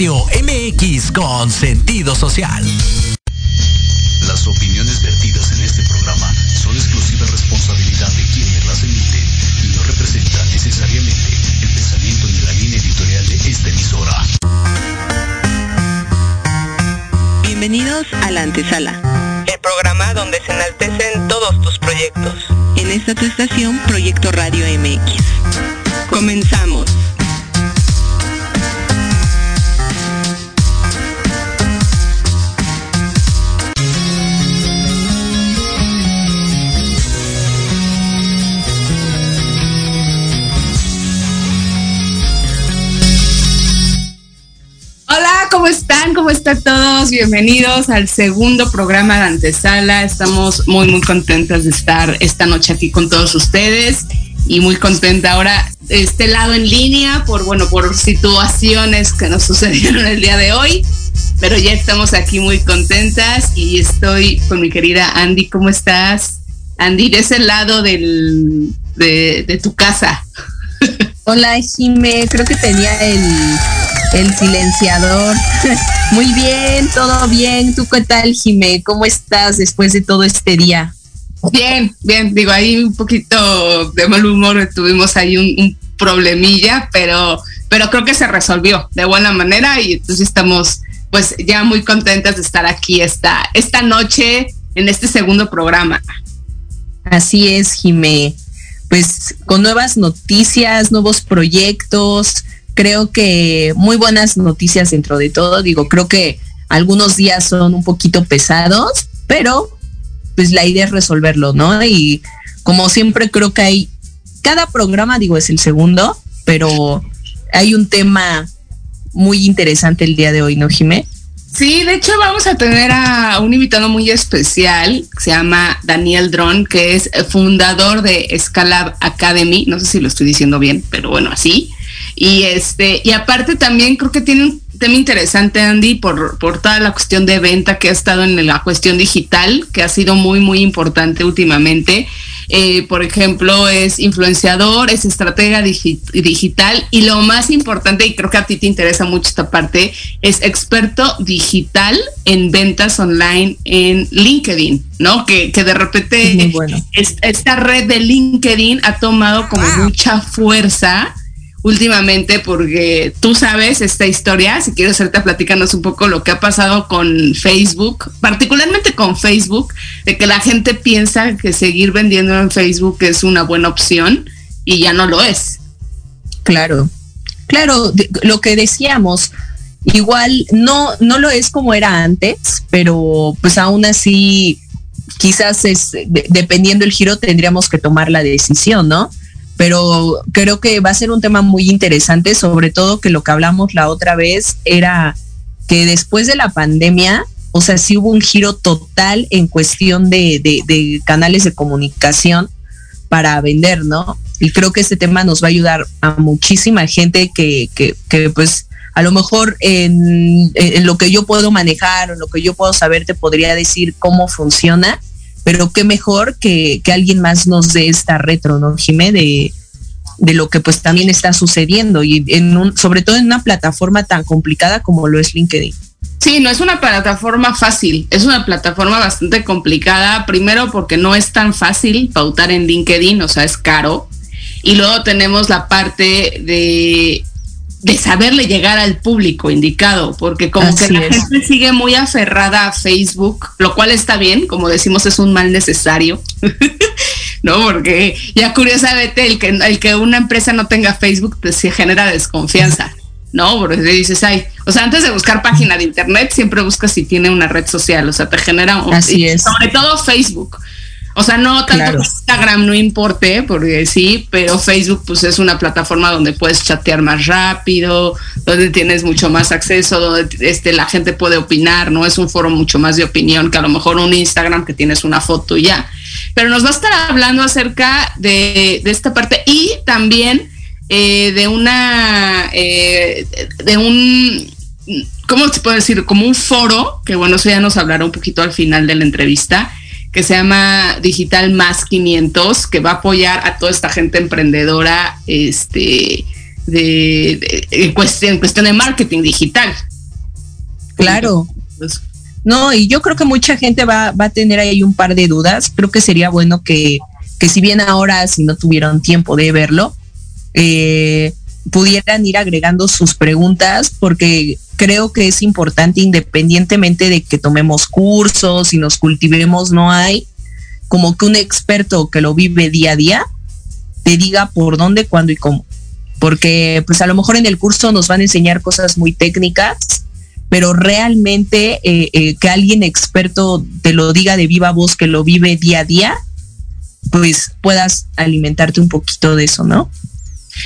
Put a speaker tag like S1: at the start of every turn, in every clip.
S1: Radio MX con sentido social.
S2: Las opiniones vertidas en este programa son exclusiva responsabilidad de quienes las emiten y no representan necesariamente el pensamiento ni la línea editorial de esta emisora.
S3: Bienvenidos a la antesala, el programa donde se enaltecen todos tus proyectos. En esta tu estación, Proyecto Radio MX. Comenzamos.
S4: ¿Cómo están todos? Bienvenidos al segundo programa de Antesala. Estamos muy, muy contentas de estar esta noche aquí con todos ustedes y muy contenta ahora de este lado en línea por, bueno, por situaciones que nos sucedieron el día de hoy. Pero ya estamos aquí muy contentas y estoy con mi querida Andy. ¿Cómo estás? Andy, de ese lado del, de, de tu casa.
S5: Hola, Jime. Creo que tenía el el silenciador. Muy bien, todo bien. ¿Tú qué tal, Jimé? ¿Cómo estás después de todo este día?
S4: Bien, bien. Digo, ahí un poquito de mal humor, tuvimos ahí un, problemilla, pero, pero creo que se resolvió de buena manera y entonces estamos pues ya muy contentas de estar aquí esta, esta noche en este segundo programa.
S5: Así es, Jimé. Pues con nuevas noticias, nuevos proyectos, creo que muy buenas noticias dentro de todo. Digo, creo que algunos días son un poquito pesados, pero pues la idea es resolverlo, ¿no? Y como siempre creo que hay, cada programa, digo, es el segundo, pero hay un tema muy interesante el día de hoy, ¿no, Jimé?
S4: Sí, de hecho vamos a tener a un invitado muy especial, se llama Daniel Dron, que es fundador de Scalab Academy, no sé si lo estoy diciendo bien, pero bueno, así. Y este, y aparte también creo que tiene un tema interesante, Andy, por, por toda la cuestión de venta que ha estado en la cuestión digital, que ha sido muy, muy importante últimamente. Eh, por ejemplo, es influenciador, es estratega digital y lo más importante, y creo que a ti te interesa mucho esta parte, es experto digital en ventas online en LinkedIn, ¿no? Que, que de repente esta red de LinkedIn ha tomado como mucha fuerza últimamente porque tú sabes esta historia, si quieres hacerte platícanos un poco lo que ha pasado con Facebook, particularmente con Facebook, de que la gente piensa que seguir vendiendo en Facebook es una buena opción y ya no lo es.
S5: Claro, claro, lo que decíamos, igual no, no lo es como era antes, pero pues aún así quizás es, dependiendo el giro tendríamos que tomar la decisión, ¿no? Pero creo que va a ser un tema muy interesante, sobre todo que lo que hablamos la otra vez era que después de la pandemia, o sea, sí hubo un giro total en cuestión de, canales de comunicación para vender, ¿no? Y creo que este tema nos va a ayudar a muchísima gente que, que, que pues a lo mejor en, en, lo que yo puedo manejar o lo que yo puedo saber te podría decir cómo funciona, pero qué mejor que, que alguien más nos dé esta retro, ¿no, Jimé? De, de lo que pues también está sucediendo y en un, sobre todo en una plataforma tan complicada como lo es LinkedIn.
S4: Sí, no es una plataforma fácil, es una plataforma bastante complicada, primero porque no es tan fácil pautar en LinkedIn, o sea, es caro. Y luego tenemos la parte de de saberle llegar al público indicado, porque como que la gente sigue muy aferrada a Facebook, lo cual está bien, como decimos, es un mal necesario, ¿no? Porque ya curiosamente el que, el que una empresa no tenga Facebook pues, se genera desconfianza, ¿no? Porque dices, ay, o sea, antes de buscar página de internet, siempre buscas si tiene una red social, o sea, te genera, un,
S5: Así es.
S4: sobre todo Facebook, o sea, no tanto Instagram no importe, porque sí, pero Facebook pues es una plataforma donde puedes chatear más rápido, donde tienes mucho más acceso, donde este, la gente puede opinar, ¿no? Es un foro mucho más de opinión que a lo mejor un Instagram que tienes una foto y ya. Pero nos va a estar hablando acerca de, esta parte y también eh, de una, eh, de un, ¿cómo se puede decir? Como un foro, que bueno, eso ya nos hablará un poquito al final de la entrevista, que se llama Digital Más 500, que va a apoyar a toda esta gente emprendedora, este, de, en, cuestión, cuestión de marketing digital.
S5: Claro. No, y yo creo que mucha gente va, va a tener ahí un par de dudas. Creo que sería bueno que, que si bien ahora, si no tuvieron tiempo de verlo, eh, pudieran ir agregando sus preguntas, porque creo que es importante, independientemente de que tomemos cursos y nos cultivemos, no hay como que un experto que lo vive día a día te diga por dónde, cuándo y cómo. Porque pues a lo mejor en el curso nos van a enseñar cosas muy técnicas, pero realmente eh, eh, que alguien experto te lo diga de viva voz, que lo vive día a día, pues puedas alimentarte un poquito de eso, ¿no?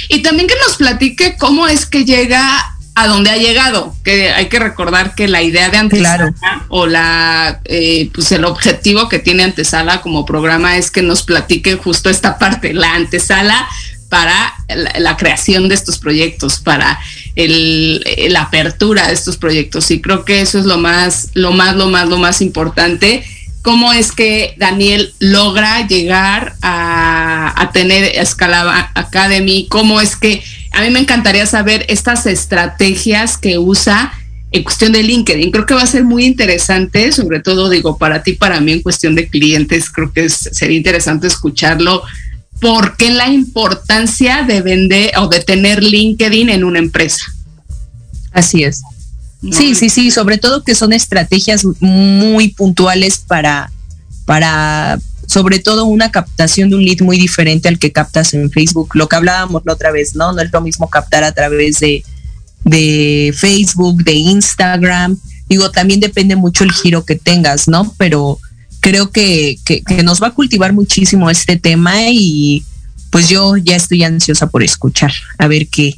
S4: Y también que nos platique cómo es que llega a donde ha llegado, que hay que recordar que la idea de Antesala o la eh, pues el objetivo que tiene Antesala como programa es que nos platique justo esta parte, la antesala para la, creación de estos proyectos, para el, la apertura de estos proyectos. Y creo que eso es lo más, lo más, lo más, lo más importante cómo es que Daniel logra llegar a, tener Escalaba Academy, cómo es que a mí me encantaría saber estas estrategias que usa en cuestión de LinkedIn. Creo que va a ser muy interesante, sobre todo digo, para ti, para mí en cuestión de clientes, creo que sería interesante escucharlo. ¿Por qué la importancia de vender o de tener LinkedIn en una empresa?
S5: Así es. Sí, sí, sí, sobre todo que son estrategias muy puntuales para, para, sobre todo una captación de un lead muy diferente al que captas en Facebook. Lo que hablábamos la otra vez, ¿no? No es lo mismo captar a través de, de Facebook, de Instagram. Digo, también depende mucho el giro que tengas, ¿no? Pero creo que, que, que nos va a cultivar muchísimo este tema y pues yo ya estoy ansiosa por escuchar, a ver qué,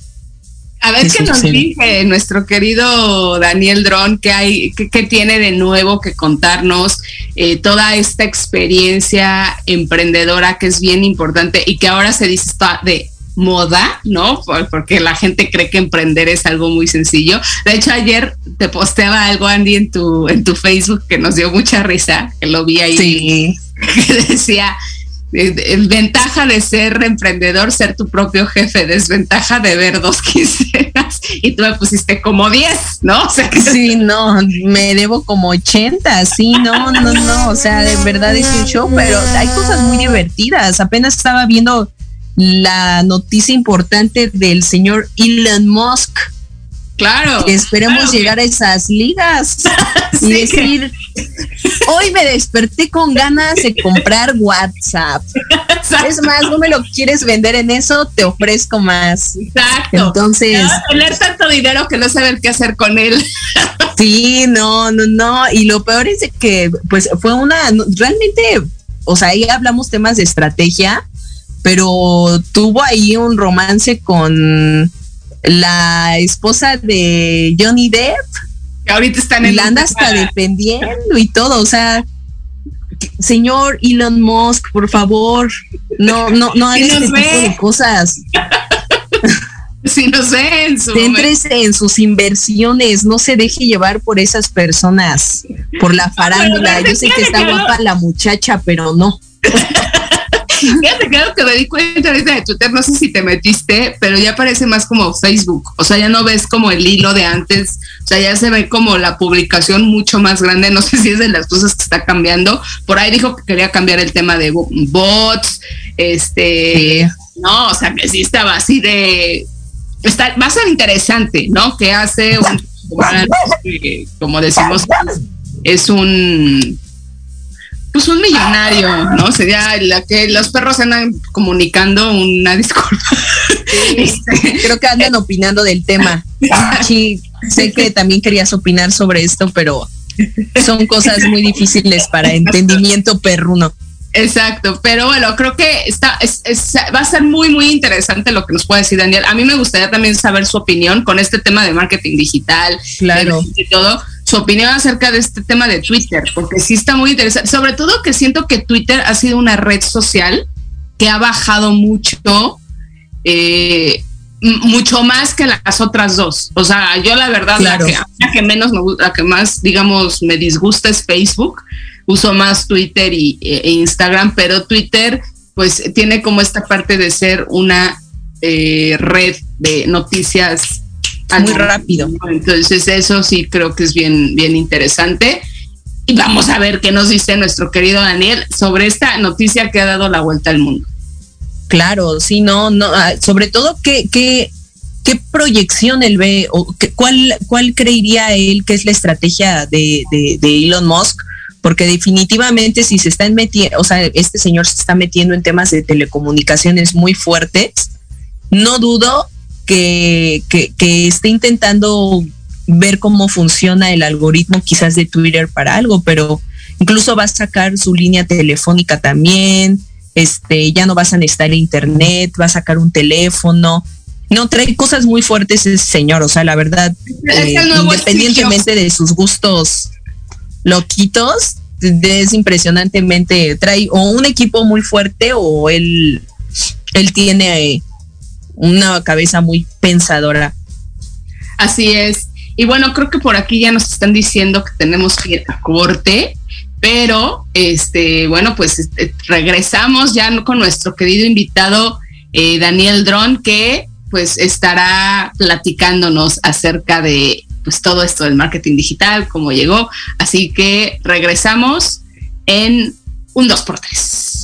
S4: a ver qué nos dice nuestro querido Daniel Dron, qué hay, qué, tiene de nuevo que contarnos, eh, toda esta experiencia emprendedora que es bien importante y que ahora se dice está de moda, ¿no? Porque la gente cree que emprender es algo muy sencillo. De hecho, ayer te posteaba algo, Andy, en tu, en tu Facebook que nos dio mucha risa, que lo vi ahí, sí. que decía, ventaja de ser emprendedor, ser tu propio jefe, desventaja de ver dos quincenas y tú me pusiste como 10, ¿no? O
S5: sea que sí, no, me debo como 80, sí, no, no, no, o sea, de verdad es un show, pero hay cosas muy divertidas. Apenas estaba viendo la noticia importante del señor Elon Musk
S4: Claro.
S5: esperemos llegar a esas ligas y decir, hoy me desperté con ganas de comprar WhatsApp. Es más, no me lo quieres vender en eso, te ofrezco más.
S4: Exacto.
S5: Entonces.
S4: tener tanto dinero que no saber qué hacer con él.
S5: sí, no, no, no. Y lo peor es que, pues, fue una, realmente, o sea, ahí hablamos temas de estrategia, pero tuvo ahí un romance con la esposa de Johnny Depp.
S4: Que ahorita está en
S5: el. anda hasta defendiendo y todo. O sea, señor Elon Musk, por favor, no, no, no haga este tipo de cosas.
S4: Si no sé, en su
S5: en sus inversiones, no se deje llevar por esas personas, por la farándula. Yo sé que está guapa la muchacha, pero no.
S4: Fíjate, claro que me di cuenta ahorita de Twitter, no sé si te metiste, pero ya parece más como Facebook. O sea, ya no ves como el hilo de antes. O sea, ya se ve como la publicación mucho más grande. No sé si es de las cosas que está cambiando. Por ahí dijo que quería cambiar el tema de bots. Este, no, o sea, que sí estaba así de. Está, va a ser interesante, ¿no? Que hace un. Como decimos, es un pues un millonario, ¿no? Sería la que los perros andan comunicando una disculpa.
S5: Este, creo que andan opinando del tema. Sí, sé que también querías opinar sobre esto, pero son cosas muy difíciles para entendimiento perruno.
S4: Exacto, pero bueno, creo que está, va a ser muy, muy interesante lo que nos puede decir Daniel. A mí me gustaría también saber su opinión con este tema de marketing digital
S5: claro.
S4: y todo su opinión acerca de este tema de Twitter, porque sí está muy interesante. Sobre todo que siento que Twitter ha sido una red social que ha bajado mucho, eh, mucho más que las otras dos. O sea, yo la verdad, la, que, menos me la que más, digamos, me disgusta es Facebook. Uso más Twitter y, e, e Instagram, pero Twitter, pues tiene como esta parte de ser una eh, red de noticias
S5: muy rápido.
S4: Entonces eso sí creo que es bien, bien interesante. Y vamos a ver qué nos dice nuestro querido Daniel sobre esta noticia que ha dado la vuelta al mundo.
S5: Claro, sí, no, no, ah, sobre todo qué, qué, qué proyección él ve o cuál, cuál creería él que es la estrategia de, de, de Elon Musk porque definitivamente si se están metiendo, o sea, este señor se está metiendo en temas de telecomunicaciones muy fuertes, no dudo que, que, esté intentando ver cómo funciona el algoritmo quizás de Twitter para algo, pero incluso va a sacar su línea telefónica también, este, ya no vas a necesitar internet, va a sacar un teléfono. No, trae cosas muy fuertes ese señor, o sea, la verdad, eh, independientemente de sus gustos loquitos, es impresionantemente, trae o un equipo muy fuerte o él, él tiene una cabeza muy pensadora.
S4: Así es. Y bueno, creo que por aquí ya nos están diciendo que tenemos que ir corte, pero este, bueno, pues este, regresamos ya con nuestro querido invitado eh, Daniel Dron, que pues estará platicándonos acerca de pues todo esto del marketing digital, cómo llegó. Así que regresamos en un 2x3.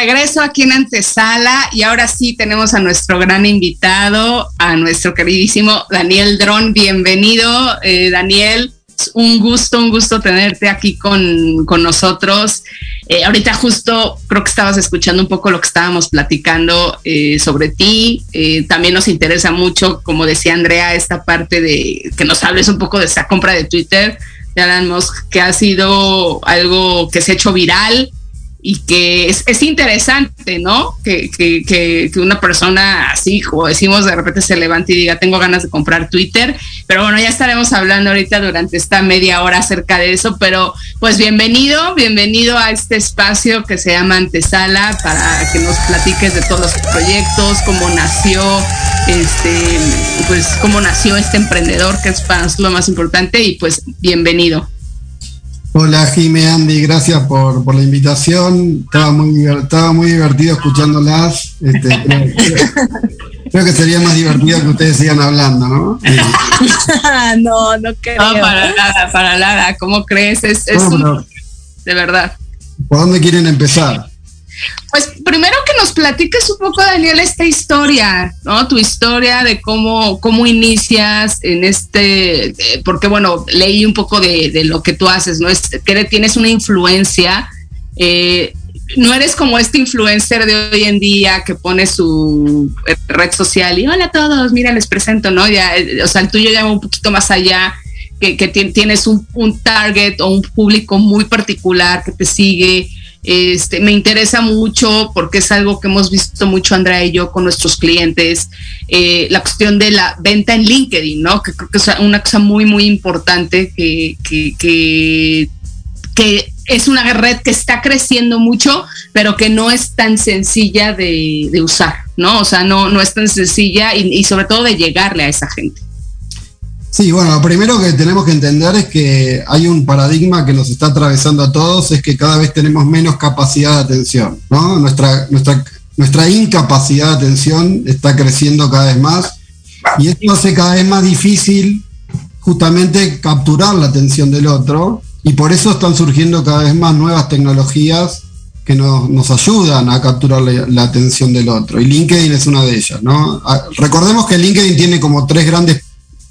S4: Regreso aquí en Antesala y ahora sí tenemos a nuestro gran invitado, a nuestro queridísimo Daniel Dron. Bienvenido, eh, Daniel. un gusto, un gusto tenerte aquí con, nosotros. Eh, ahorita justo creo que estabas escuchando un poco lo que estábamos platicando eh, sobre ti. también nos interesa mucho, como decía Andrea, esta parte de que nos hables un poco de esta compra de Twitter de Alan Musk, que ha sido algo que se ha hecho viral y que es, interesante, ¿no? Que, que, una persona así, como decimos, de repente se levante y diga, tengo ganas de comprar Twitter, pero bueno, ya estaremos hablando ahorita durante esta media hora acerca de eso, pero pues bienvenido, bienvenido a este espacio que se llama Antesala para que nos platiques de todos los proyectos, cómo nació, este, pues cómo nació este emprendedor, que es para nosotros lo más importante, y pues bienvenido.
S6: Hola Jime, Andy, gracias por, la invitación. Estaba muy, estaba muy divertido escuchándolas. Este, creo, que sería más divertido que ustedes sigan hablando, ¿no?
S4: no, no creo. No, para nada, para nada. ¿Cómo crees? Es, de verdad.
S6: ¿Por dónde quieren empezar?
S4: Pues primero que nos platiques un poco, Daniel, esta historia, ¿no? Tu historia de cómo, cómo inicias en este, porque bueno, leí un poco de, lo que tú haces, ¿no? Que tienes una influencia, eh, no eres como este influencer de hoy en día que pone su red social y hola a todos, mira, les presento, ¿no? O sea, el tuyo ya va un poquito más allá. Que, tienes un target o un público muy particular que te sigue, este, me interesa mucho porque es algo que hemos visto mucho Andrea y yo con nuestros clientes, eh, la cuestión de la venta en LinkedIn, ¿no? Que creo que es una cosa muy, muy importante que, que, es una red que está creciendo mucho, pero que no es tan sencilla de, usar, ¿no? O sea, no, no es tan sencilla y sobre todo de llegarle a esa gente.
S6: Sí, bueno, lo primero que tenemos que entender es que hay un paradigma que nos está atravesando a todos, es que cada vez tenemos menos capacidad de atención, ¿no? Nuestra, nuestra, nuestra incapacidad de atención está creciendo cada vez más y esto hace cada vez más difícil justamente capturar la atención del otro y por eso están surgiendo cada vez más nuevas tecnologías que nos, ayudan a capturar la, la, atención del otro y LinkedIn es una de ellas, ¿no? Ah, recordemos que LinkedIn tiene como tres grandes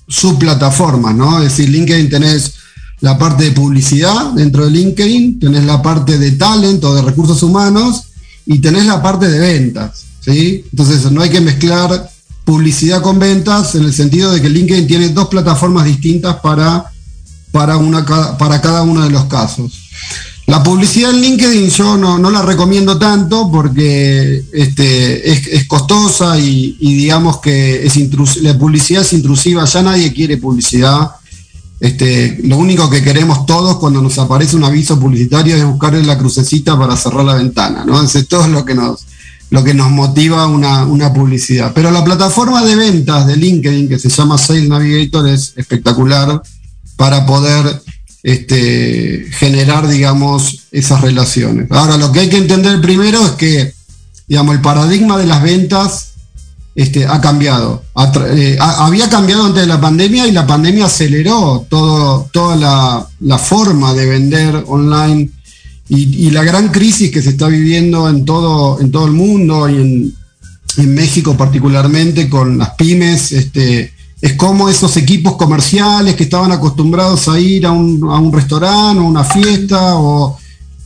S6: subplataformas, ¿no? Es decir, LinkedIn tenés la parte de publicidad dentro de LinkedIn, tenés la parte de talento, de recursos humanos y tenés la parte de ventas, ¿sí? Entonces no hay que mezclar publicidad con ventas en el sentido de que LinkedIn tiene dos plataformas distintas para, para, una, para cada uno de los casos. La publicidad en LinkedIn yo no, la recomiendo tanto porque este, es, costosa y, digamos que es la publicidad es intrusiva, ya nadie quiere publicidad. Este, lo único que queremos todos cuando nos aparece un aviso publicitario es buscarle la crucecita para cerrar la ventana, ¿no? Entonces, todo es lo que nos, lo que nos motiva una, una publicidad. Pero la plataforma de ventas de LinkedIn, que se llama Sales Navigator, es espectacular para poder este, generar, digamos, esas relaciones. Ahora, lo que hay que entender primero es que, digamos, el paradigma de las ventas este, ha cambiado. Eh, había cambiado antes de la pandemia y la pandemia aceleró todo, toda la, forma de vender online y, la gran crisis que se está viviendo en todo, en todo el mundo y en, en México particularmente con las pymes. Este, es como esos equipos comerciales que estaban acostumbrados a ir a un, restaurante o una fiesta o,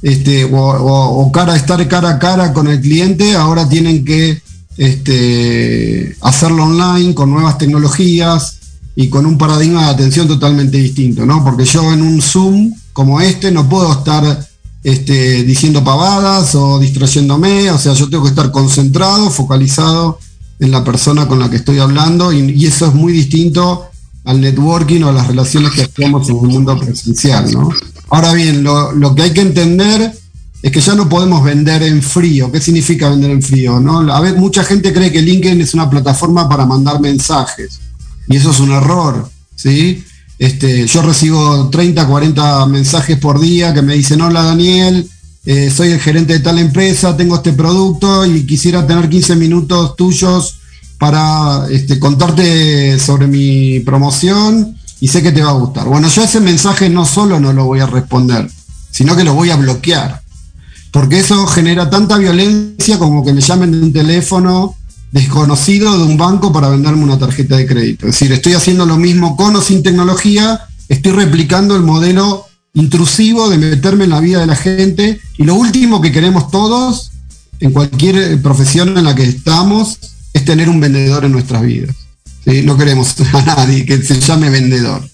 S6: este, o, cara, estar cara a cara con el cliente, ahora tienen que este, hacerlo online con nuevas tecnologías y con un paradigma de atención totalmente distinto, ¿no? Porque yo en un Zoom como este no puedo estar este, diciendo pavadas o distrayéndome, o sea, yo tengo que estar concentrado, focalizado en la persona con la que estoy hablando y, eso es muy distinto al networking o a las relaciones que hacemos en un mundo presencial, ¿no? Ahora bien, lo, que hay que entender es que ya no podemos vender en frío. ¿Qué significa vender en frío? A ver, mucha gente cree que LinkedIn es una plataforma para mandar mensajes y eso es un error, ¿sí? Este, yo recibo 30, 40 mensajes por día que me dicen, hola Daniel, eh, soy el gerente de tal empresa, tengo este producto y quisiera tener 15 minutos tuyos para este, contarte sobre mi promoción y sé que te va a gustar. Bueno, yo ese mensaje no solo no lo voy a responder, sino que lo voy a bloquear, porque eso genera tanta violencia como que me llamen de un teléfono desconocido de un banco para venderme una tarjeta de crédito. Es decir, estoy haciendo lo mismo con o sin tecnología, estoy replicando el modelo intrusivo de meterme en la vida de la gente y lo último que queremos todos en cualquier eh, profesión en la que estamos es tener un vendedor en nuestras vidas. No queremos a nadie que se llame vendedor.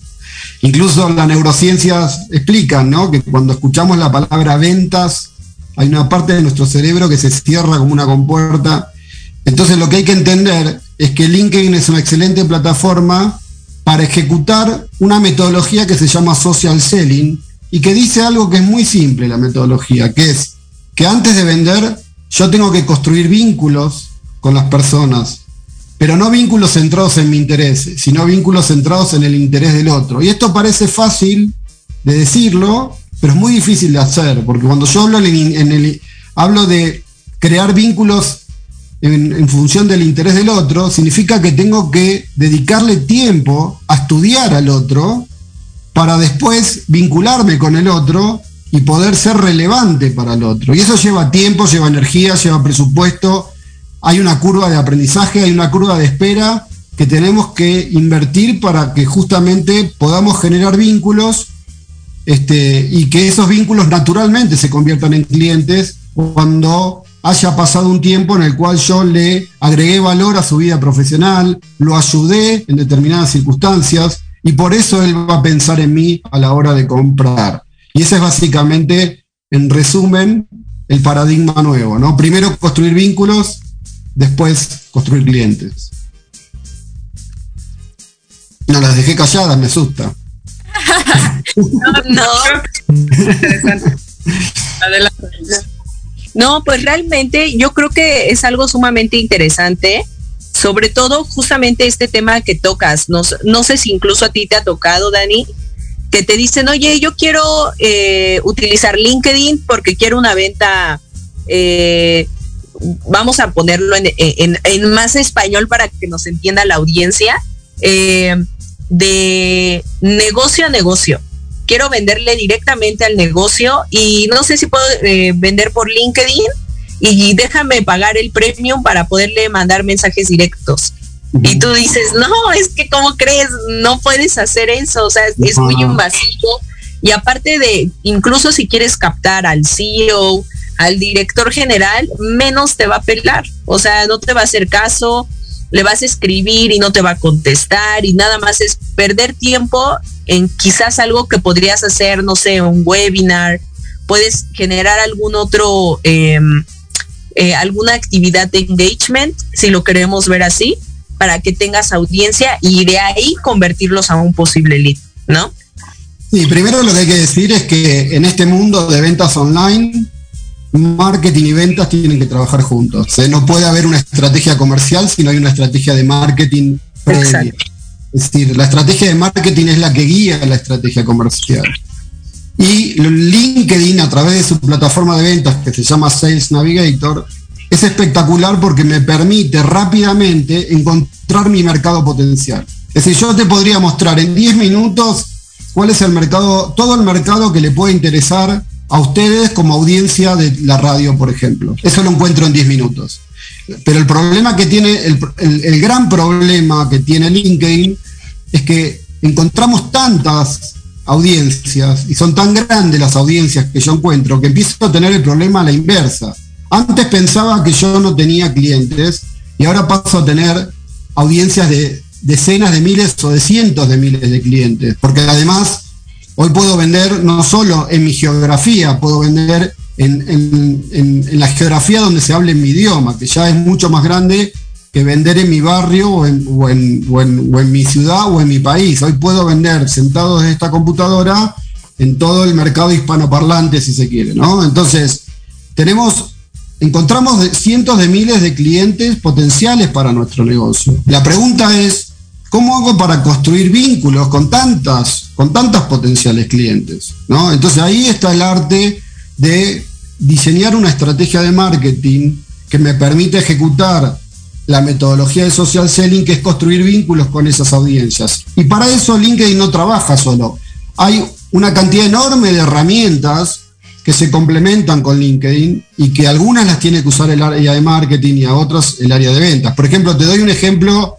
S6: Incluso las neurociencias explican que cuando escuchamos la palabra ventas, hay una parte de nuestro cerebro que se cierra como una compuerta. Entonces lo que hay que entender es que LinkedIn es una excelente plataforma para ejecutar una metodología que se llama social selling y que dice algo que es muy simple la metodología, que es que antes de vender yo tengo que construir vínculos con las personas, pero no vínculos centrados en mi interés, sino vínculos centrados en el interés del otro. Y esto parece fácil de decirlo, pero es muy difícil de hacer, porque cuando yo hablo, de crear vínculos en, función del interés del otro, significa que tengo que dedicarle tiempo a estudiar al otro para después vincularme con el otro y poder ser relevante para el otro. Y eso lleva tiempo, lleva energía, lleva presupuesto, hay una curva de aprendizaje, hay una curva de espera que tenemos que invertir para que justamente podamos generar vínculos este, y que esos vínculos naturalmente se conviertan en clientes cuando haya pasado un tiempo en el cual yo le agregué valor a su vida profesional, lo ayudé en determinadas circunstancias y por eso él va a pensar en mí a la hora de comprar. Y ese es básicamente, en resumen, el paradigma nuevo, ¿no? Primero construir vínculos, después construir clientes. No las dejé calladas, me asusta.
S5: no, Adelante. No, pues realmente yo creo que es algo sumamente interesante, sobre todo justamente este tema que tocas. No, no sé si incluso a ti te ha tocado, Dani, que te dicen, oye, yo quiero eh, utilizar LinkedIn porque quiero una venta, eh, vamos a ponerlo en, más español para que nos entienda la audiencia, eh, de negocio a negocio. Quiero venderle directamente al negocio y no sé si puedo vender por LinkedIn y déjame pagar el premium para poderle mandar mensajes directos. Y tú dices, no, es que ¿cómo crees? No puedes hacer eso, o sea, es, muy invasivo. Y aparte de, incluso si quieres captar al CEO, al director general, menos te va a pelar. O sea, no te va a hacer caso, le vas a escribir y no te va a contestar y nada más es perder tiempo en quizás algo que podrías hacer, no sé, un webinar, puedes generar algún otro, em, eh, alguna actividad de engagement, si lo queremos ver así, para que tengas audiencia y de ahí convertirlos a un posible lead, ¿no?
S6: Sí, primero lo que hay que decir es que en este mundo de ventas online, marketing y ventas tienen que trabajar juntos. No puede haber una estrategia comercial si no hay una estrategia de marketing previa. Es decir, la estrategia de marketing es la que guía la estrategia comercial. Y LinkedIn, a través de su plataforma de ventas que se llama Sales Navigator, es espectacular porque me permite rápidamente encontrar mi mercado potencial. Es decir, yo te podría mostrar en 10 minutos cuál es el mercado, todo el mercado que le puede interesar a ustedes como audiencia de la radio, por ejemplo. Eso lo encuentro en 10 minutos. Pero el problema que tiene, el, el gran problema que tiene LinkedIn es que encontramos tantas audiencias y son tan grandes las audiencias que yo encuentro que empiezo a tener el problema a la inversa. Antes pensaba que yo no tenía clientes y ahora paso a tener audiencias de decenas de miles o de cientos de miles de clientes, porque además hoy puedo vender no solo en mi geografía, puedo vender en, la geografía donde se hable mi idioma, que ya es mucho más grande que vender en mi barrio o en, o en, mi ciudad o en mi país. Hoy puedo vender sentado desde esta computadora en todo el mercado hispanoparlante, si se quiere, ¿no? Entonces, tenemos encontramos cientos de miles de clientes potenciales para nuestro negocio. La pregunta es, ¿cómo hago para construir vínculos con tantas, con tantas potenciales clientes? ¿No? Entonces ahí está el arte de diseñar una estrategia de marketing que me permite ejecutar la metodología de social selling, que es construir vínculos con esas audiencias. Y para eso LinkedIn no trabaja solo. Hay una cantidad enorme de herramientas que se complementan con LinkedIn y que algunas las tiene que usar el área de marketing y a otras el área de ventas. Por ejemplo, te doy un ejemplo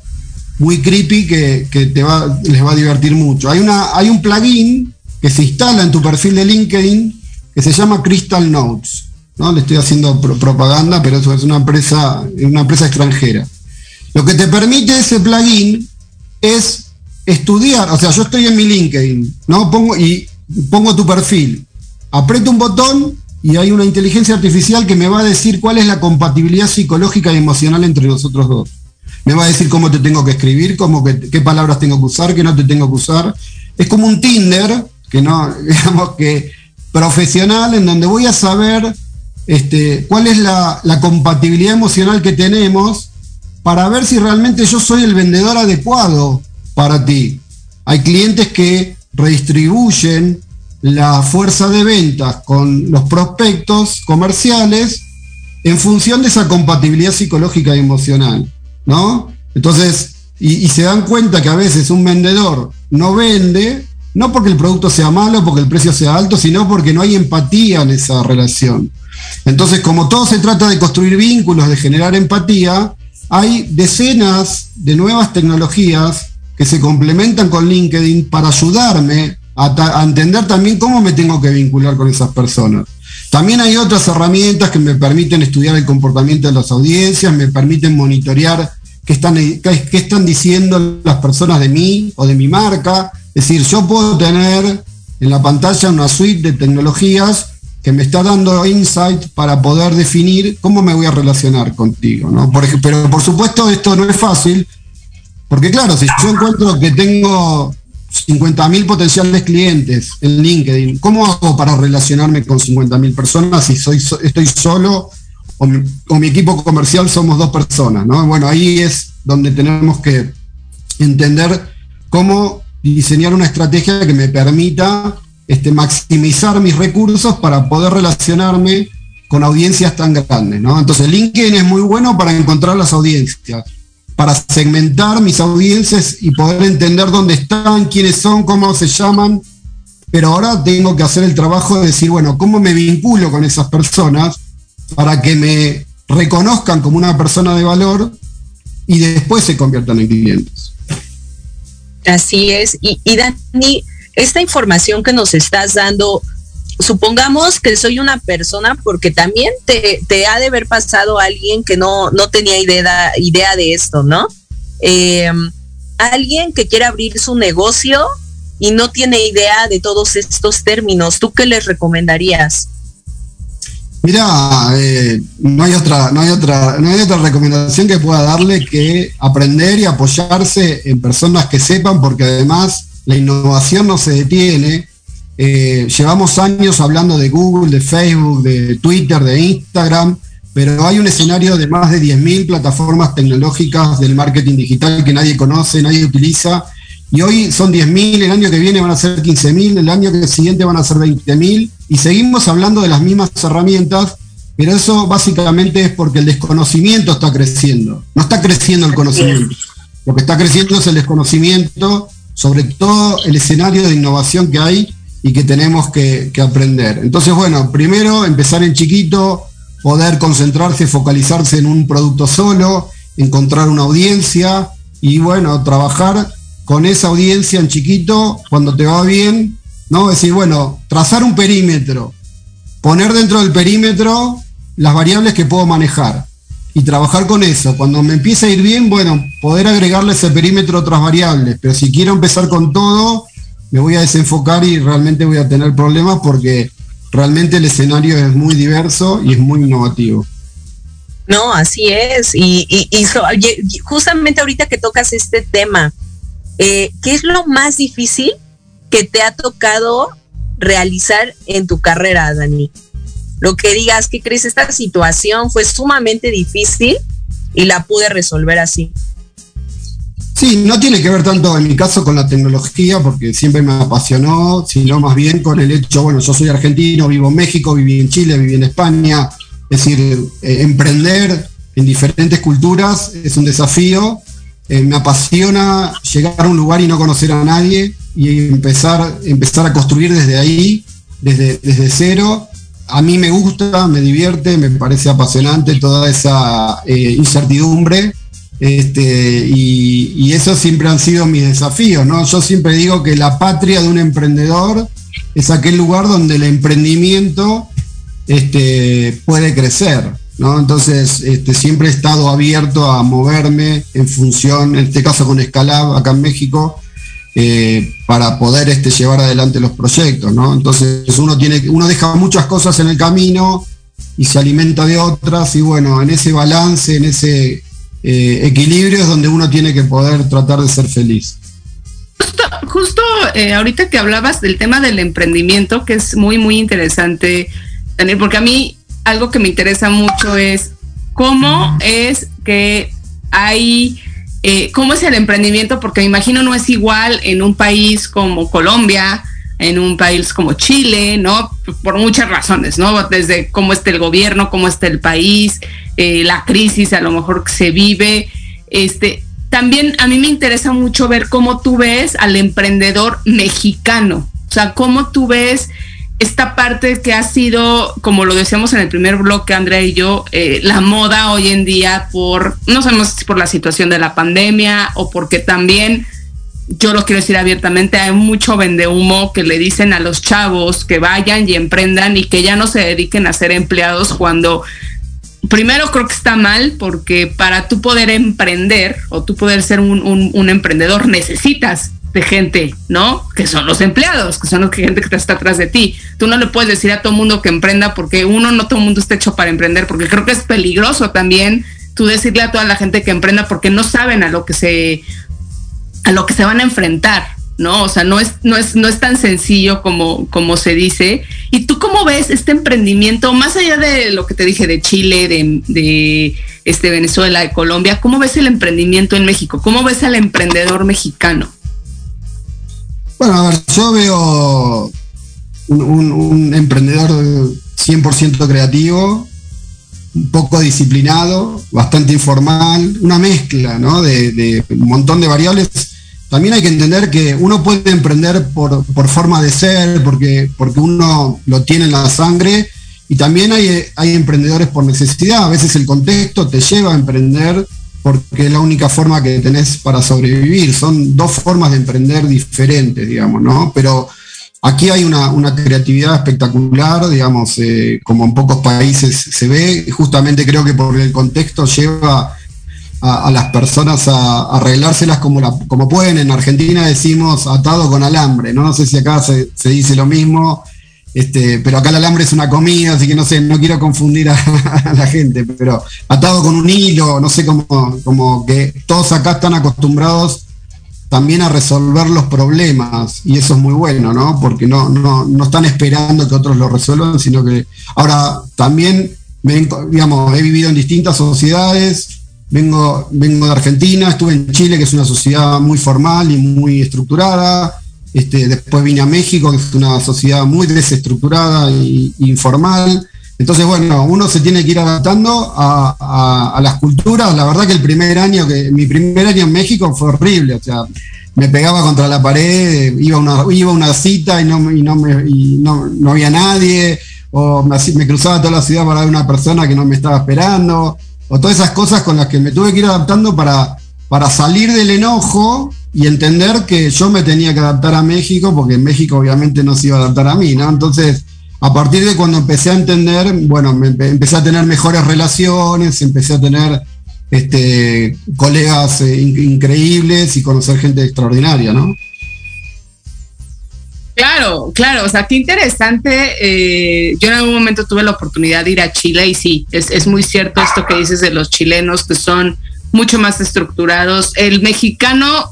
S6: muy creepy que, te va, les va a divertir mucho. Hay, una, hay un plugin que se instala en tu perfil de LinkedIn que se llama Crystal Notes. ¿No? Le estoy haciendo propaganda, pero eso es una empresa, una empresa extranjera. Lo que te permite ese plugin es estudiar, o sea, yo estoy en mi LinkedIn, ¿no? Pongo y pongo tu perfil aprieto un botón y hay una inteligencia artificial que me va a decir cuál es la compatibilidad psicológica y emocional entre nosotros dos. Me va a decir cómo te tengo que escribir, cómo qué palabras tengo que usar, qué no te tengo que usar. Es como un Tinder, que no, digamos que profesional, en donde voy a saber este, cuál es la, compatibilidad emocional que tenemos para ver si realmente yo soy el vendedor adecuado para ti. Hay clientes que redistribuyen la fuerza de ventas con los prospectos comerciales en función de esa compatibilidad psicológica y emocional, ¿no? Entonces, y, se dan cuenta que a veces un vendedor no vende, no porque el producto sea malo, porque el precio sea alto, sino porque no hay empatía en esa relación. Entonces, como todo se trata de construir vínculos, de generar empatía, hay decenas de nuevas tecnologías que se complementan con LinkedIn para ayudarme a, entender también cómo me tengo que vincular con esas personas. También hay otras herramientas que me permiten estudiar el comportamiento de las audiencias, me permiten monitorear qué están, qué, están diciendo las personas de mí o de mi marca. Es decir, yo puedo tener en la pantalla una suite de tecnologías que me está dando insight para poder definir cómo me voy a relacionar contigo. ¿no? pero por supuesto esto no es fácil, porque claro, si yo encuentro que tengo 50.000 potenciales clientes en LinkedIn. ¿Cómo hago para relacionarme con 50.000 personas si soy, estoy solo o mi, equipo comercial somos dos personas? ¿no? Bueno, ahí es donde tenemos que entender cómo diseñar una estrategia que me permita este, maximizar mis recursos para poder relacionarme con audiencias tan grandes. Entonces, LinkedIn es muy bueno para encontrar las audiencias para segmentar mis audiencias y poder entender dónde están, quiénes son, cómo se llaman. Pero ahora tengo que hacer el trabajo de decir, bueno, ¿cómo me vinculo con esas personas para que me reconozcan como una persona de valor y después se conviertan en clientes?
S5: Así es. Y Dani, esta información que nos estás dando supongamos que soy una persona porque también te, ha de haber pasado alguien que no, no tenía idea, idea de esto, ¿no? Em, alguien que quiere abrir su negocio y no tiene idea de todos estos términos, ¿tú qué les recomendarías?
S6: Mira, eh, no hay otra, no hay otra, no hay otra recomendación que pueda darle que aprender y apoyarse en personas que sepan, porque además la innovación no se detiene eh, llevamos años hablando de Google, de Facebook, de Twitter, de Instagram, pero hay un escenario de más de 10.000 plataformas tecnológicas del marketing digital que nadie conoce, nadie utiliza. Y hoy son 10.000, el año que viene van a ser 15.000, el año siguiente van a ser 20.000. Y seguimos hablando de las mismas herramientas, pero eso básicamente es porque el desconocimiento está creciendo. No está creciendo el conocimiento. Lo que está creciendo es el desconocimiento sobre todo el escenario de innovación que hay y que tenemos que, aprender. Entonces, bueno, primero empezar en chiquito, poder concentrarse, focalizarse en un producto solo, encontrar una audiencia y bueno, trabajar con esa audiencia en chiquito cuando te va bien, ¿no? decir, bueno, trazar un perímetro, poner dentro del perímetro las variables que puedo manejar y trabajar con eso. Cuando me empieza a ir bien, bueno, poder agregarle ese perímetro otras variables, pero si quiero empezar con todo, me voy a desenfocar y realmente voy a tener problemas porque realmente el escenario es muy diverso y es muy innovativo.
S5: No, así es. Y, justamente ahorita que tocas este tema, eh, ¿qué es lo más difícil que te ha tocado realizar en tu carrera, Dani? Lo que digas, que crees? Esta situación fue sumamente difícil y la pude resolver así.
S6: Sí, no tiene que ver tanto en mi caso con la tecnología, porque siempre me apasionó, sino más bien con el hecho, bueno, yo soy argentino, vivo en México, viví en Chile, viví en España, es decir, eh, emprender en diferentes culturas es un desafío. Eh, me apasiona llegar a un lugar y no conocer a nadie y empezar, a construir desde ahí, desde cero. A mí me gusta, me divierte, me parece apasionante toda esa eh, incertidumbre este, y, eso siempre han sido mis desafíos, ¿no? Yo siempre digo que la patria de un emprendedor es aquel lugar donde el emprendimiento este, puede crecer, ¿no? Entonces, este, siempre he estado abierto a moverme en función, en este caso con Escalab, acá en México, eh, para poder este, llevar adelante los proyectos, ¿no? Entonces uno tiene, uno deja muchas cosas en el camino y se alimenta de otras, y bueno, en ese balance, en ese eh, equilibrio es donde uno tiene que poder tratar de ser feliz.
S4: Justo, eh, ahorita que hablabas del tema del emprendimiento, que es muy, muy interesante, Daniel, porque a mí algo que me interesa mucho es cómo es que hay eh, ¿Cómo es el emprendimiento? Porque me imagino no es igual en un país como Colombia, en un país como Chile, ¿no? Por muchas razones, ¿no? Desde cómo está el gobierno, cómo está el país, eh, la crisis a lo mejor que se vive. Este, también a mí me interesa mucho ver cómo tú ves al emprendedor mexicano, o sea, cómo tú ves esta parte que ha sido, como lo decíamos en el primer bloque, Andrea y yo, eh, la moda hoy en día por, no sabemos si por la situación de la pandemia o porque también, yo lo quiero decir abiertamente, hay mucho vendehumo que le dicen a los chavos que vayan y emprendan y que ya no se dediquen a ser empleados cuando primero creo que está mal porque para tú poder emprender o tú poder ser un, un emprendedor necesitas de gente, ¿no? Que son los empleados, que son los que gente que está atrás de ti. Tú no le puedes decir a todo mundo que emprenda porque uno, no todo mundo está hecho para emprender, porque creo que es peligroso también tú decirle a toda la gente que emprenda porque no saben a lo que se a lo que se van a enfrentar, ¿no? O sea, no es, no es, no es tan sencillo como, como se dice. ¿Y tú cómo ves este emprendimiento, más allá de lo que te dije de Chile, de, de este Venezuela, de Colombia, cómo ves el emprendimiento en México? ¿Cómo ves al emprendedor mexicano?
S6: Bueno, a ver, yo veo un, emprendedor 100% creativo, un poco disciplinado, bastante informal, una mezcla ¿no? de, un montón de variables. También hay que entender que uno puede emprender por, forma de ser, porque, porque uno lo tiene en la sangre, y también hay, hay emprendedores por necesidad. A veces el contexto te lleva a emprender porque es la única forma que tenés para sobrevivir. Son dos formas de emprender diferentes, digamos, ¿no? Pero aquí hay una, creatividad espectacular, digamos, eh, como en pocos países se ve, justamente creo que por el contexto lleva a, las personas a, arreglárselas como, como pueden. En Argentina decimos atado con alambre, ¿no? No sé si acá se, se dice lo mismo. Este, pero acá el alambre es una comida, así que no sé, no quiero confundir a, la gente, pero atado con un hilo, no sé, como, como que todos acá están acostumbrados también a resolver los problemas, y eso es muy bueno, ¿no? Porque no, no, están esperando que otros lo resuelvan, sino que ahora también, digamos, he vivido en distintas sociedades, vengo, vengo de Argentina, estuve en Chile, que es una sociedad muy formal y muy estructurada, este, después vine a México, que es una sociedad muy desestructurada e informal. Entonces, bueno, uno se tiene que ir adaptando a, las culturas. La verdad que el primer año, que mi primer año en México fue horrible. O sea, me pegaba contra la pared, iba a una, iba una cita y no, y no, me, no, había nadie, o me, me, cruzaba toda la ciudad para ver una persona que no me estaba esperando, o todas esas cosas con las que me tuve que ir adaptando para, para salir del enojo y entender que yo me tenía que adaptar a México, porque México obviamente no se iba a adaptar a mí, ¿no? Entonces, a partir de cuando empecé a entender, bueno, me empecé a tener mejores relaciones, empecé a tener este, colegas eh, increíbles y conocer gente extraordinaria, ¿no?
S4: Claro, claro, o sea, qué interesante. Eh, yo en algún momento tuve la oportunidad de ir a Chile y sí, es, es muy cierto esto que dices de los chilenos que son mucho más estructurados. El mexicano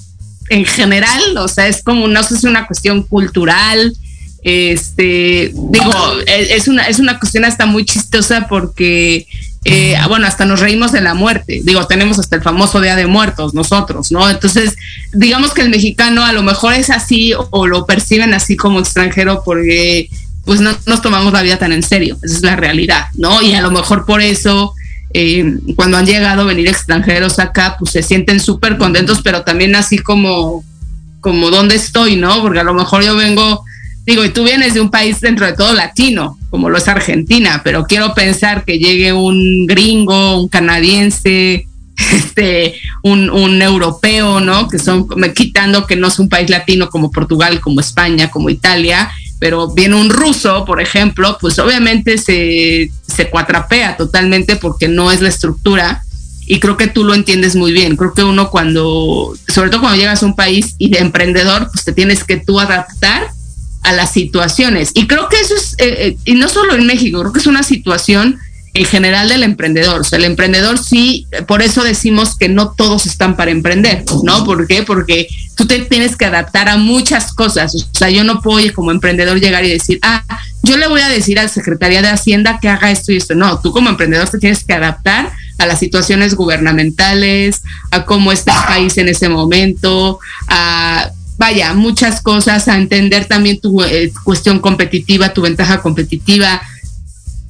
S4: en general, o sea, es como, no sé si es una cuestión cultural, este, digo, es una, es una cuestión hasta muy chistosa porque, eh, bueno, hasta nos reímos de la muerte, digo, tenemos hasta el famoso Día de Muertos nosotros, ¿no? Entonces, digamos que el mexicano a lo mejor es así o, lo perciben así como extranjero porque pues no nos tomamos la vida tan en serio, esa es la realidad, ¿no? Y a lo mejor por eso eh, cuando han llegado a venir extranjeros acá, pues se sienten súper contentos, pero también así como, como dónde estoy, ¿no? Porque a lo mejor yo vengo, digo, y tú vienes de un país dentro de todo latino, como lo es Argentina, pero quiero pensar que llegue un gringo, un canadiense, este, un, europeo, ¿no? Que son, quitando que no es un país latino como Portugal, como España, como Italia, pero viene un ruso, por ejemplo, pues obviamente se, se cuatrapea totalmente porque no es la estructura. y creo que tú lo entiendes muy bien. Creo que uno cuando, sobre todo cuando llegas a un país y de emprendedor, pues te tienes que tú adaptar a las situaciones. Y creo que eso es, eh, eh, y no solo en México, creo que es una situación en general del emprendedor. El emprendedor sí, por eso decimos que no todos están para emprender, ¿no? ¿Por qué? Porque tú te tienes que adaptar a muchas cosas. O sea, yo no puedo como emprendedor llegar y decir, ah, yo le voy a decir al Secretaría de Hacienda que haga esto y esto. No, tú como emprendedor te tienes que adaptar a las situaciones gubernamentales, a cómo está el país en ese momento, a vaya, muchas cosas, a entender también tu eh, cuestión competitiva, tu ventaja competitiva,